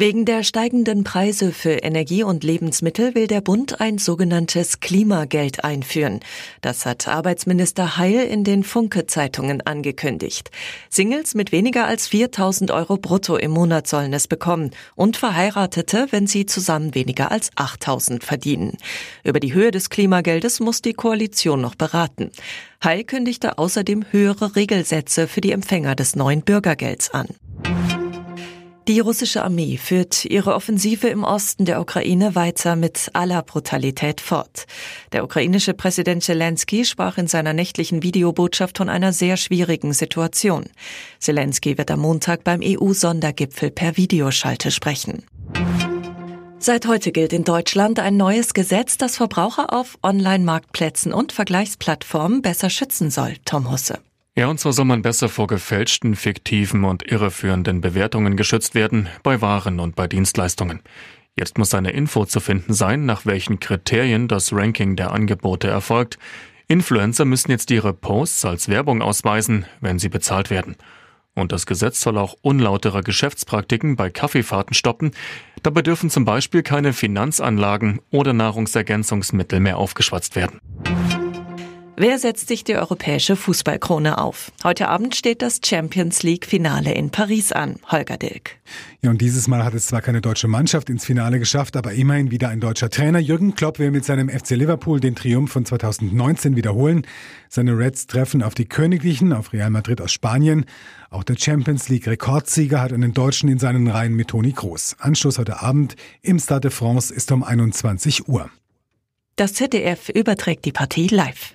Wegen der steigenden Preise für Energie und Lebensmittel will der Bund ein sogenanntes Klimageld einführen. Das hat Arbeitsminister Heil in den Funke-Zeitungen angekündigt. Singles mit weniger als 4000 Euro brutto im Monat sollen es bekommen und Verheiratete, wenn sie zusammen weniger als 8000 verdienen. Über die Höhe des Klimageldes muss die Koalition noch beraten. Heil kündigte außerdem höhere Regelsätze für die Empfänger des neuen Bürgergelds an. Die russische Armee führt ihre Offensive im Osten der Ukraine weiter mit aller Brutalität fort. Der ukrainische Präsident Zelensky sprach in seiner nächtlichen Videobotschaft von einer sehr schwierigen Situation. Zelensky wird am Montag beim EU-Sondergipfel per Videoschalte sprechen. Seit heute gilt in Deutschland ein neues Gesetz, das Verbraucher auf Online-Marktplätzen und Vergleichsplattformen besser schützen soll. Tom Husse. Ja, und so soll man besser vor gefälschten, fiktiven und irreführenden Bewertungen geschützt werden, bei Waren und bei Dienstleistungen. Jetzt muss eine Info zu finden sein, nach welchen Kriterien das Ranking der Angebote erfolgt. Influencer müssen jetzt ihre Posts als Werbung ausweisen, wenn sie bezahlt werden. Und das Gesetz soll auch unlautere Geschäftspraktiken bei Kaffeefahrten stoppen. Dabei dürfen zum Beispiel keine Finanzanlagen oder Nahrungsergänzungsmittel mehr aufgeschwatzt werden. Wer setzt sich die europäische Fußballkrone auf? Heute Abend steht das Champions League Finale in Paris an. Holger Dilk. Ja, und dieses Mal hat es zwar keine deutsche Mannschaft ins Finale geschafft, aber immerhin wieder ein deutscher Trainer. Jürgen Klopp will mit seinem FC Liverpool den Triumph von 2019 wiederholen. Seine Reds treffen auf die Königlichen, auf Real Madrid aus Spanien. Auch der Champions League Rekordsieger hat einen Deutschen in seinen Reihen mit Toni Kroos. Anschluss heute Abend im Stade de France ist um 21 Uhr. Das ZDF überträgt die Partie live.